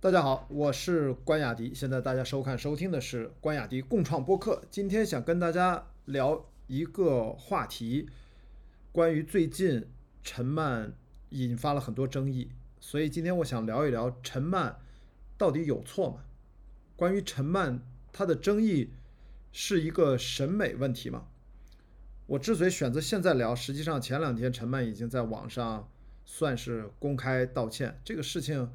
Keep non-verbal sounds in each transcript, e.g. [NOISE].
大家好，我是关雅迪。现在大家收看收听的是关雅迪共创播客。今天想跟大家聊一个话题，关于最近陈曼引发了很多争议，所以今天我想聊一聊陈曼到底有错吗？关于陈曼，她的争议是一个审美问题吗？我之所以选择现在聊，实际上前两天陈曼已经在网上算是公开道歉，这个事情。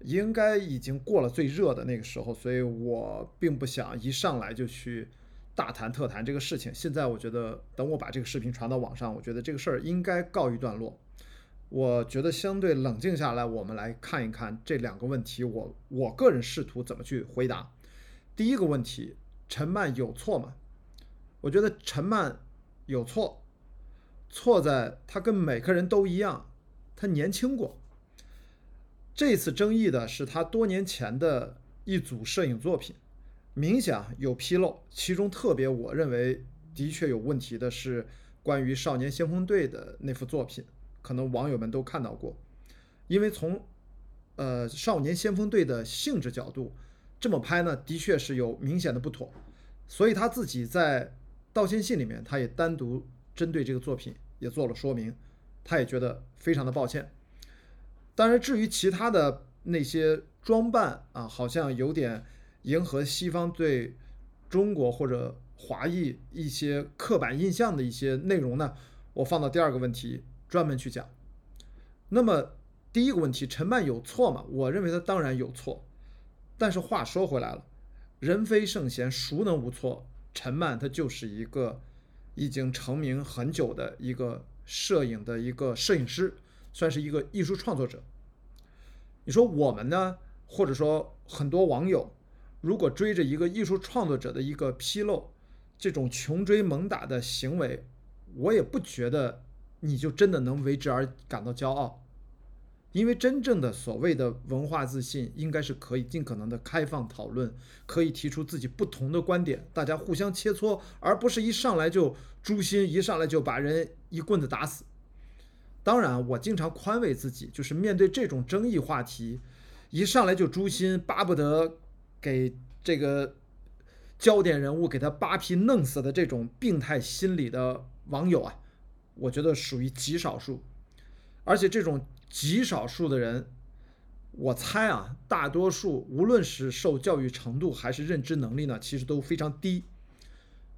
应该已经过了最热的那个时候，所以我并不想一上来就去大谈特谈这个事情。现在我觉得，等我把这个视频传到网上，我觉得这个事儿应该告一段落。我觉得相对冷静下来，我们来看一看这两个问题，我我个人试图怎么去回答。第一个问题，陈曼有错吗？我觉得陈曼有错，错在她跟每个人都一样，她年轻过。这次争议的是他多年前的一组摄影作品，明显有纰漏。其中特别我认为的确有问题的是关于《少年先锋队》的那幅作品，可能网友们都看到过。因为从呃《少年先锋队》的性质角度这么拍呢，的确是有明显的不妥。所以他自己在道歉信里面，他也单独针对这个作品也做了说明，他也觉得非常的抱歉。当然，至于其他的那些装扮啊，好像有点迎合西方对中国或者华裔一些刻板印象的一些内容呢，我放到第二个问题专门去讲。那么第一个问题，陈曼有错吗？我认为他当然有错。但是话说回来了，人非圣贤，孰能无错？陈曼他就是一个已经成名很久的一个摄影的一个摄影师。算是一个艺术创作者。你说我们呢，或者说很多网友，如果追着一个艺术创作者的一个纰漏，这种穷追猛打的行为，我也不觉得你就真的能为之而感到骄傲。因为真正的所谓的文化自信，应该是可以尽可能的开放讨论，可以提出自己不同的观点，大家互相切磋，而不是一上来就诛心，一上来就把人一棍子打死。当然，我经常宽慰自己，就是面对这种争议话题，一上来就诛心，巴不得给这个焦点人物给他扒皮弄死的这种病态心理的网友啊，我觉得属于极少数。而且这种极少数的人，我猜啊，大多数无论是受教育程度还是认知能力呢，其实都非常低，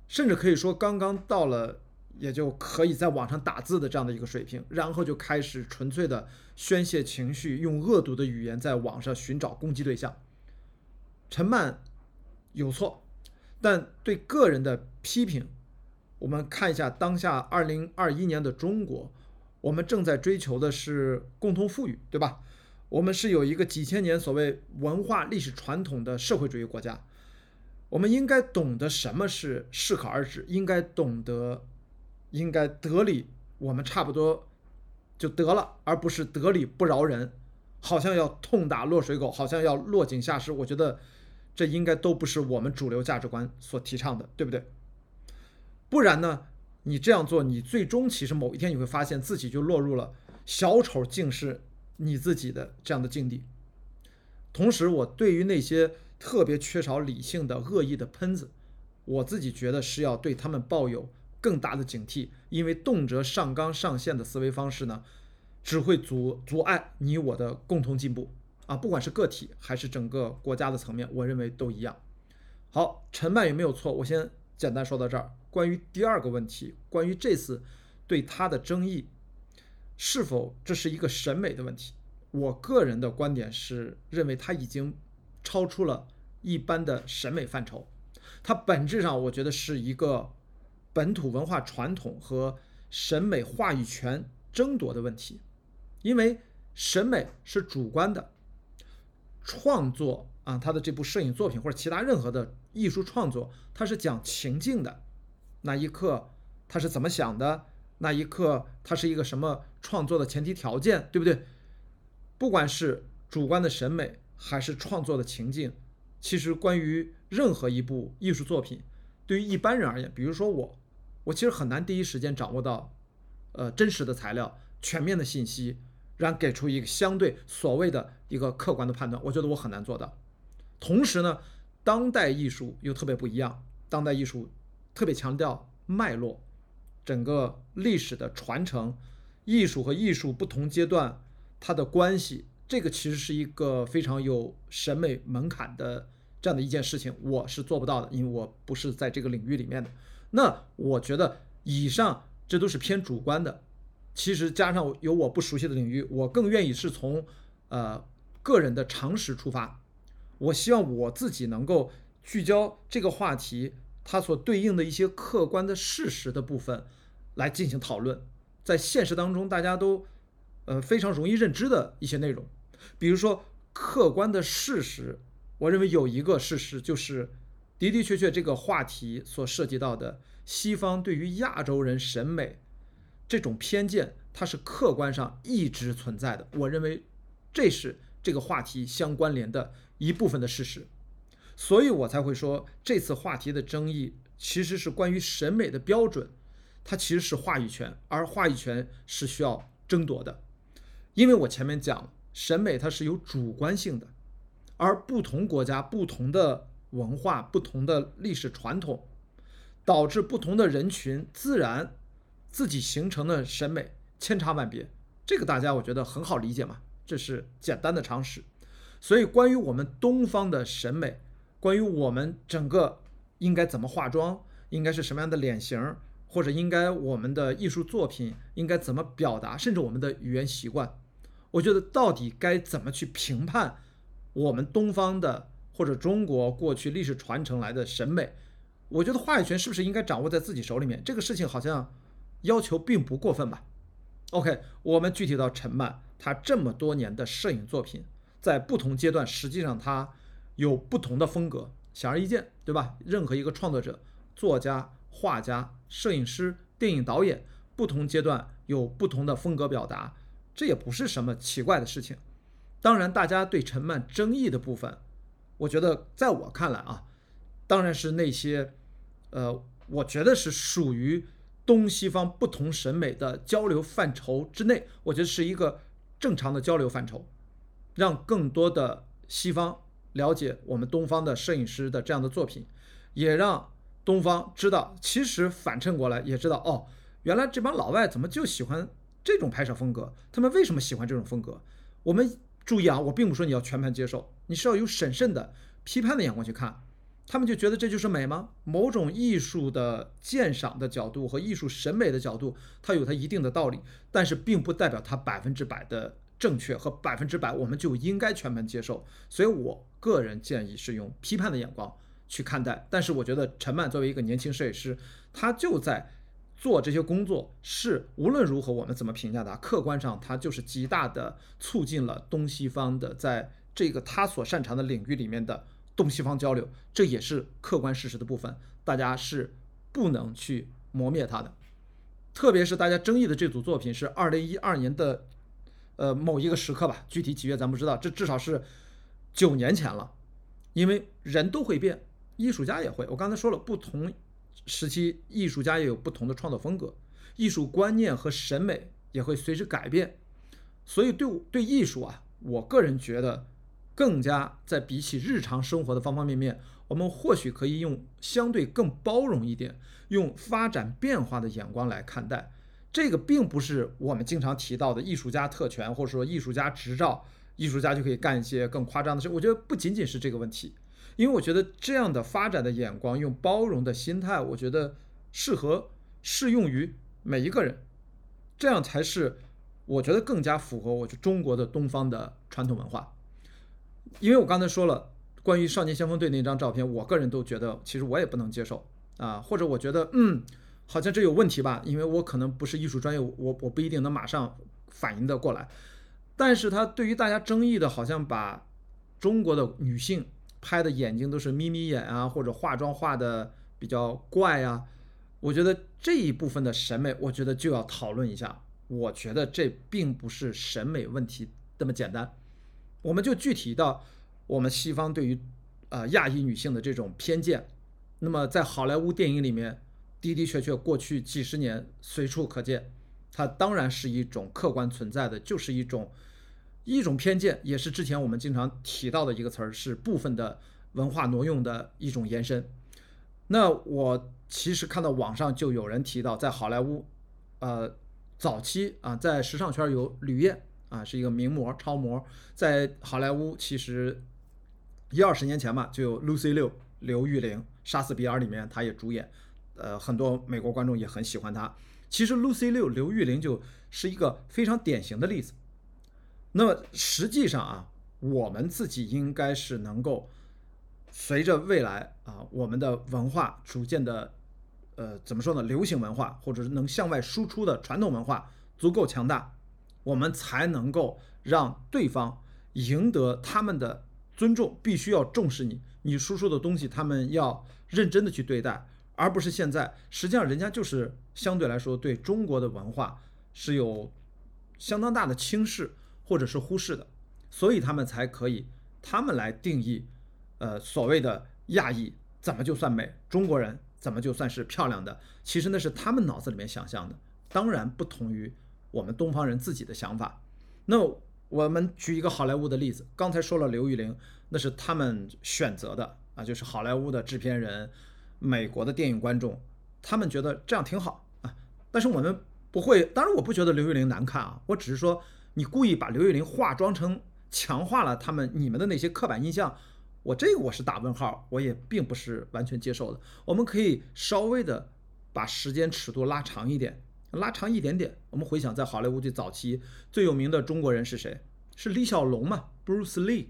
甚至可以说刚刚到了。也就可以在网上打字的这样的一个水平，然后就开始纯粹的宣泄情绪，用恶毒的语言在网上寻找攻击对象。陈曼有错，但对个人的批评，我们看一下当下二零二一年的中国，我们正在追求的是共同富裕，对吧？我们是有一个几千年所谓文化历史传统的社会主义国家，我们应该懂得什么是适可而止，应该懂得。应该得理，我们差不多就得了，而不是得理不饶人，好像要痛打落水狗，好像要落井下石。我觉得这应该都不是我们主流价值观所提倡的，对不对？不然呢，你这样做，你最终其实某一天你会发现自己就落入了小丑竟是你自己的这样的境地。同时，我对于那些特别缺少理性的恶意的喷子，我自己觉得是要对他们抱有。更大的警惕，因为动辄上纲上线的思维方式呢，只会阻阻碍你我的共同进步啊！不管是个体还是整个国家的层面，我认为都一样。好，陈曼有没有错？我先简单说到这儿。关于第二个问题，关于这次对他的争议，是否这是一个审美的问题？我个人的观点是认为他已经超出了一般的审美范畴，它本质上我觉得是一个。本土文化传统和审美话语权争夺的问题，因为审美是主观的，创作啊，他的这部摄影作品或者其他任何的艺术创作，它是讲情境的，那一刻他是怎么想的，那一刻他是一个什么创作的前提条件，对不对？不管是主观的审美还是创作的情境，其实关于任何一部艺术作品，对于一般人而言，比如说我。我其实很难第一时间掌握到，呃，真实的材料、全面的信息，然后给出一个相对所谓的一个客观的判断，我觉得我很难做到。同时呢，当代艺术又特别不一样，当代艺术特别强调脉络，整个历史的传承，艺术和艺术不同阶段它的关系，这个其实是一个非常有审美门槛的这样的一件事情，我是做不到的，因为我不是在这个领域里面的。那我觉得以上这都是偏主观的，其实加上有我不熟悉的领域，我更愿意是从呃个人的常识出发。我希望我自己能够聚焦这个话题，它所对应的一些客观的事实的部分来进行讨论，在现实当中大家都呃非常容易认知的一些内容，比如说客观的事实，我认为有一个事实就是的的确确这个话题所涉及到的西方对于亚洲人审美这种偏见，它是客观上一直存在的。我认为这是这个话题相关联的。一部分的事实，所以我才会说这次话题的争议其实是关于审美的标准，它其实是话语权，而话语权是需要争夺的。因为我前面讲审美它是有主观性的，而不同国家、不同的文化、不同的历史传统，导致不同的人群自然自己形成的审美千差万别。这个大家我觉得很好理解嘛，这是简单的常识。所以，关于我们东方的审美，关于我们整个应该怎么化妆，应该是什么样的脸型，或者应该我们的艺术作品应该怎么表达，甚至我们的语言习惯，我觉得到底该怎么去评判我们东方的或者中国过去历史传承来的审美，我觉得话语权是不是应该掌握在自己手里面？这个事情好像要求并不过分吧？OK，我们具体到陈曼，他这么多年的摄影作品。在不同阶段，实际上它有不同的风格，显而易见，对吧？任何一个创作者、作家、画家、摄影师、电影导演，不同阶段有不同的风格表达，这也不是什么奇怪的事情。当然，大家对陈曼争议的部分，我觉得在我看来啊，当然是那些，呃，我觉得是属于东西方不同审美的交流范畴之内，我觉得是一个正常的交流范畴。让更多的西方了解我们东方的摄影师的这样的作品，也让东方知道，其实反衬过来也知道，哦，原来这帮老外怎么就喜欢这种拍摄风格？他们为什么喜欢这种风格？我们注意啊，我并不说你要全盘接受，你是要有审慎的批判的眼光去看。他们就觉得这就是美吗？某种艺术的鉴赏的角度和艺术审美的角度，它有它一定的道理，但是并不代表它百分之百的。正确和百分之百，我们就应该全盘接受。所以我个人建议是用批判的眼光去看待。但是我觉得陈曼作为一个年轻摄影师，他就在做这些工作，是无论如何我们怎么评价他，客观上他就是极大的促进了东西方的在这个他所擅长的领域里面的东西方交流，这也是客观事实的部分，大家是不能去磨灭他的。特别是大家争议的这组作品是二零一二年的。呃，某一个时刻吧，具体几月咱不知道，这至少是九年前了。因为人都会变，艺术家也会。我刚才说了，不同时期艺术家也有不同的创作风格，艺术观念和审美也会随之改变。所以，对对艺术啊，我个人觉得，更加在比起日常生活的方方面面，我们或许可以用相对更包容一点，用发展变化的眼光来看待。这个并不是我们经常提到的艺术家特权，或者说艺术家执照，艺术家就可以干一些更夸张的事。我觉得不仅仅是这个问题，因为我觉得这样的发展的眼光，用包容的心态，我觉得适合适用于每一个人，这样才是我觉得更加符合我中国的东方的传统文化。因为我刚才说了，关于少年先锋队那张照片，我个人都觉得其实我也不能接受啊，或者我觉得嗯。好像这有问题吧？因为我可能不是艺术专业，我我不一定能马上反应的过来。但是他对于大家争议的，好像把中国的女性拍的眼睛都是眯眯眼啊，或者化妆化的比较怪啊。我觉得这一部分的审美，我觉得就要讨论一下。我觉得这并不是审美问题那么简单。我们就具体到我们西方对于呃亚裔女性的这种偏见。那么在好莱坞电影里面。的的确确，过去几十年随处可见，它当然是一种客观存在的，就是一种一种偏见，也是之前我们经常提到的一个词儿，是部分的文化挪用的一种延伸。那我其实看到网上就有人提到，在好莱坞，呃，早期啊，在时尚圈有吕燕啊，是一个名模、超模，在好莱坞其实一二十年前吧，就有 Lucy Liu 刘玉玲，《杀死比尔》里面她也主演，呃，很多美国观众也很喜欢她。其实 Lucy Liu 刘玉玲就是一个非常典型的例子。那么实际上啊，我们自己应该是能够随着未来啊，我们的文化逐渐的，呃，怎么说呢？流行文化或者是能向外输出的传统文化足够强大，我们才能够让对方赢得他们的尊重，必须要重视你，你输出的东西，他们要认真的去对待。而不是现在，实际上人家就是相对来说对中国的文化是有相当大的轻视或者是忽视的，所以他们才可以他们来定义，呃，所谓的亚裔怎么就算美，中国人怎么就算是漂亮的？其实那是他们脑子里面想象的，当然不同于我们东方人自己的想法。那我们举一个好莱坞的例子，刚才说了刘玉玲，那是他们选择的啊，就是好莱坞的制片人。美国的电影观众，他们觉得这样挺好啊，但是我们不会。当然，我不觉得刘玉玲难看啊，我只是说你故意把刘玉玲化妆成强化了他们你们的那些刻板印象，我这个我是打问号，我也并不是完全接受的。我们可以稍微的把时间尺度拉长一点，拉长一点点。我们回想在好莱坞最早期最有名的中国人是谁？是李小龙嘛，Bruce Lee。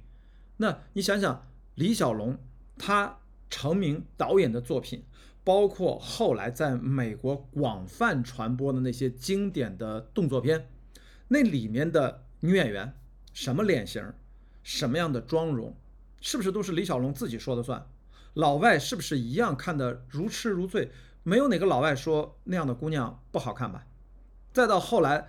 那你想想，李小龙他。成名导演的作品，包括后来在美国广泛传播的那些经典的动作片，那里面的女演员什么脸型，什么样的妆容，是不是都是李小龙自己说的算？老外是不是一样看得如痴如醉？没有哪个老外说那样的姑娘不好看吧？再到后来，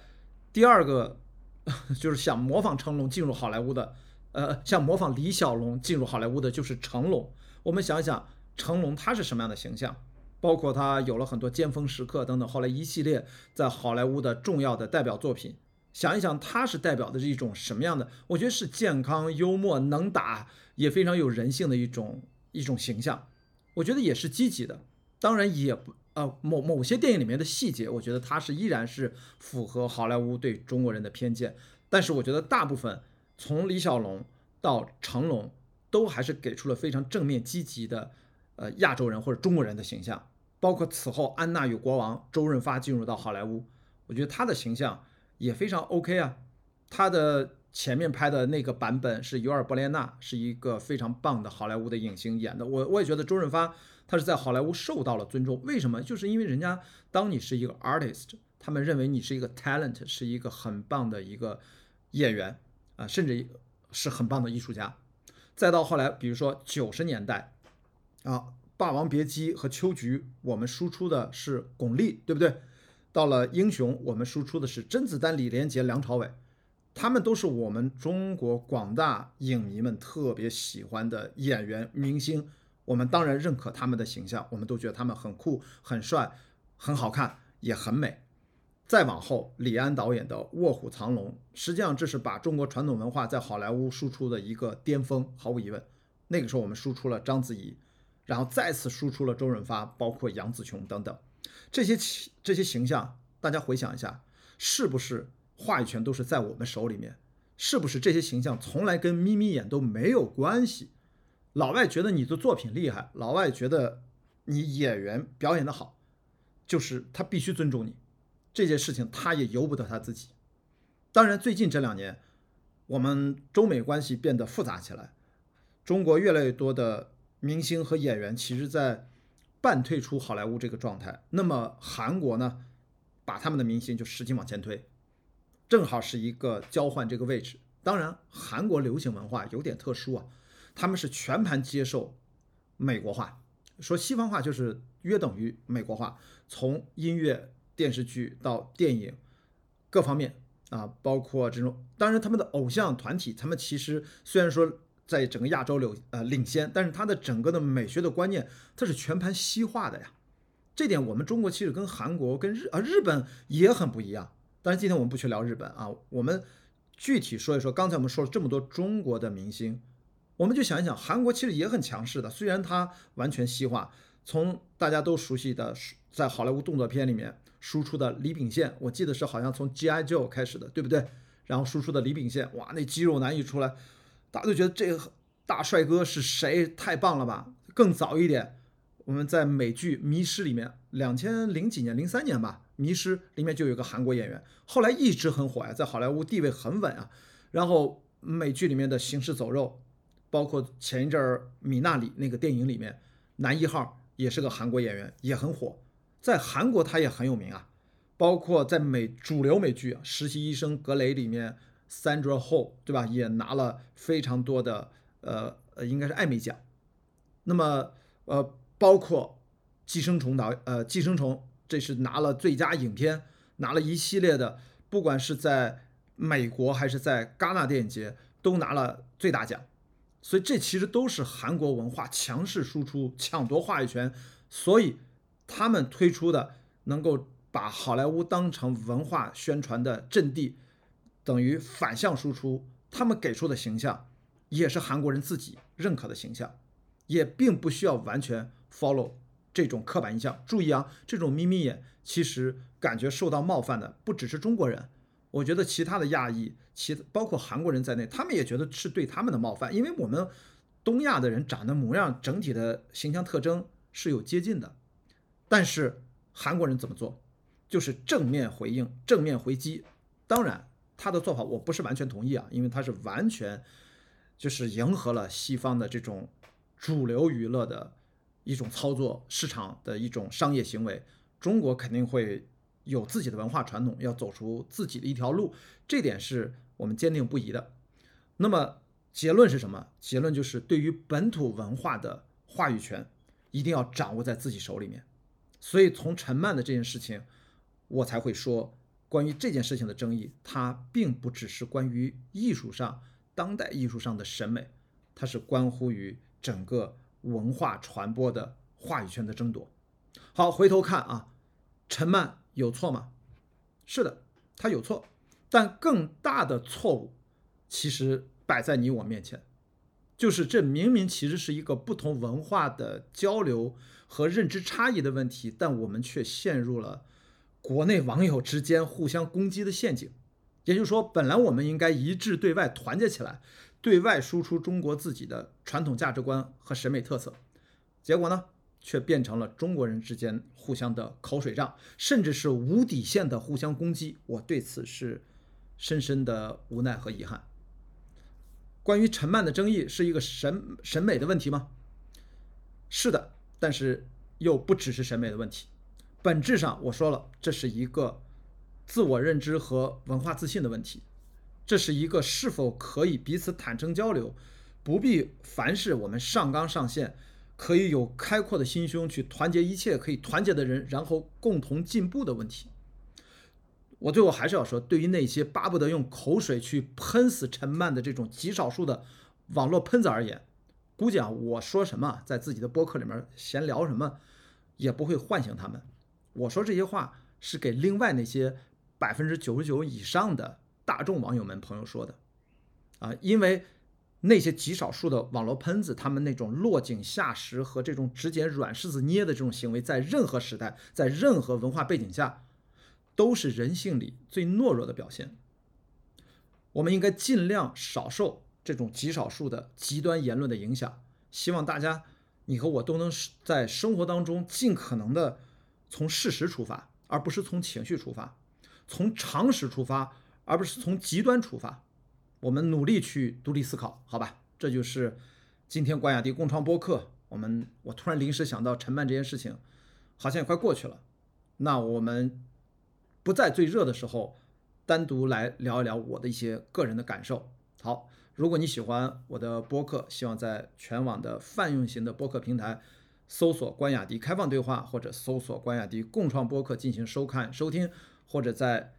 第二个 [LAUGHS] 就是想模仿成龙进入好莱坞的，呃，想模仿李小龙进入好莱坞的就是成龙。我们想想成龙他是什么样的形象，包括他有了很多尖峰时刻等等，后来一系列在好莱坞的重要的代表作品，想一想他是代表的是一种什么样的？我觉得是健康、幽默、能打，也非常有人性的一种一种形象。我觉得也是积极的，当然也不呃某某些电影里面的细节，我觉得他是依然是符合好莱坞对中国人的偏见。但是我觉得大部分从李小龙到成龙。都还是给出了非常正面积极的，呃，亚洲人或者中国人的形象。包括此后《安娜与国王》，周润发进入到好莱坞，我觉得他的形象也非常 OK 啊。他的前面拍的那个版本是尤尔·伯莲纳，是一个非常棒的好莱坞的影星演的。我我也觉得周润发他是在好莱坞受到了尊重。为什么？就是因为人家当你是一个 artist，他们认为你是一个 talent，是一个很棒的一个演员啊，甚至是很棒的艺术家。再到后来，比如说九十年代，啊，《霸王别姬》和《秋菊》，我们输出的是巩俐，对不对？到了《英雄》，我们输出的是甄子丹、李连杰、梁朝伟，他们都是我们中国广大影迷们特别喜欢的演员明星。我们当然认可他们的形象，我们都觉得他们很酷、很帅、很好看，也很美。再往后，李安导演的《卧虎藏龙》，实际上这是把中国传统文化在好莱坞输出的一个巅峰，毫无疑问。那个时候我们输出了章子怡，然后再次输出了周润发，包括杨紫琼等等，这些这些形象，大家回想一下，是不是话语权都是在我们手里面？是不是这些形象从来跟眯眯眼都没有关系？老外觉得你的作品厉害，老外觉得你演员表演的好，就是他必须尊重你。这件事情他也由不得他自己。当然，最近这两年，我们中美关系变得复杂起来，中国越来越多的明星和演员其实在半退出好莱坞这个状态。那么韩国呢，把他们的明星就使劲往前推，正好是一个交换这个位置。当然，韩国流行文化有点特殊啊，他们是全盘接受美国化，说西方化就是约等于美国化，从音乐。电视剧到电影，各方面啊，包括这种，当然他们的偶像团体，他们其实虽然说在整个亚洲领呃领先，但是他的整个的美学的观念，它是全盘西化的呀。这点我们中国其实跟韩国、跟日啊日本也很不一样。但是今天我们不去聊日本啊，我们具体说一说。刚才我们说了这么多中国的明星，我们就想一想，韩国其实也很强势的，虽然它完全西化。从大家都熟悉的在好莱坞动作片里面输出的李秉宪，我记得是好像从 G.I. Joe 开始的，对不对？然后输出的李秉宪，哇，那肌肉男一出来，大家都觉得这个大帅哥是谁？太棒了吧！更早一点，我们在美剧《迷失》里面，两千零几年、零三年吧，《迷失》里面就有个韩国演员，后来一直很火呀，在好莱坞地位很稳啊。然后美剧里面的《行尸走肉》，包括前一阵儿《米娜里》那个电影里面男一号。也是个韩国演员，也很火，在韩国他也很有名啊。包括在美主流美剧《实习医生格雷》里面，Sandra Ho 对吧，也拿了非常多的呃呃，应该是艾美奖。那么呃，包括《寄生虫》导呃《寄生虫》，这是拿了最佳影片，拿了一系列的，不管是在美国还是在戛纳电影节都拿了最大奖。所以这其实都是韩国文化强势输出、抢夺话语权，所以他们推出的能够把好莱坞当成文化宣传的阵地，等于反向输出。他们给出的形象也是韩国人自己认可的形象，也并不需要完全 follow 这种刻板印象。注意啊，这种眯眯眼其实感觉受到冒犯的不只是中国人。我觉得其他的亚裔，其包括韩国人在内，他们也觉得是对他们的冒犯，因为我们东亚的人长得模样，整体的形象特征是有接近的，但是韩国人怎么做，就是正面回应、正面回击。当然，他的做法我不是完全同意啊，因为他是完全就是迎合了西方的这种主流娱乐的一种操作市场的一种商业行为，中国肯定会。有自己的文化传统，要走出自己的一条路，这点是我们坚定不移的。那么结论是什么？结论就是对于本土文化的话语权，一定要掌握在自己手里面。所以从陈漫的这件事情，我才会说，关于这件事情的争议，它并不只是关于艺术上、当代艺术上的审美，它是关乎于整个文化传播的话语权的争夺。好，回头看啊，陈漫。有错吗？是的，他有错，但更大的错误其实摆在你我面前，就是这明明其实是一个不同文化的交流和认知差异的问题，但我们却陷入了国内网友之间互相攻击的陷阱。也就是说，本来我们应该一致对外团结起来，对外输出中国自己的传统价值观和审美特色，结果呢？却变成了中国人之间互相的口水仗，甚至是无底线的互相攻击。我对此是深深的无奈和遗憾。关于陈漫的争议是一个审审美的问题吗？是的，但是又不只是审美的问题。本质上，我说了，这是一个自我认知和文化自信的问题。这是一个是否可以彼此坦诚交流，不必凡事我们上纲上线。可以有开阔的心胸去团结一切可以团结的人，然后共同进步的问题。我最后还是要说，对于那些巴不得用口水去喷死陈漫的这种极少数的网络喷子而言，估计啊，我说什么，在自己的播客里面闲聊什么，也不会唤醒他们。我说这些话是给另外那些百分之九十九以上的大众网友们朋友说的，啊，因为。那些极少数的网络喷子，他们那种落井下石和这种只捡软柿子捏的这种行为，在任何时代，在任何文化背景下，都是人性里最懦弱的表现。我们应该尽量少受这种极少数的极端言论的影响。希望大家，你和我都能在生活当中尽可能的从事实出发，而不是从情绪出发；从常识出发，而不是从极端出发。我们努力去独立思考，好吧？这就是今天关雅迪共创播客。我们我突然临时想到陈曼这件事情，好像也快过去了。那我们不在最热的时候，单独来聊一聊我的一些个人的感受。好，如果你喜欢我的播客，希望在全网的泛用型的播客平台搜索“关雅迪开放对话”或者搜索“关雅迪共创播客”进行收看收听，或者在。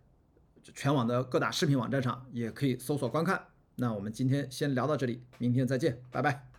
全网的各大视频网站上也可以搜索观看。那我们今天先聊到这里，明天再见，拜拜。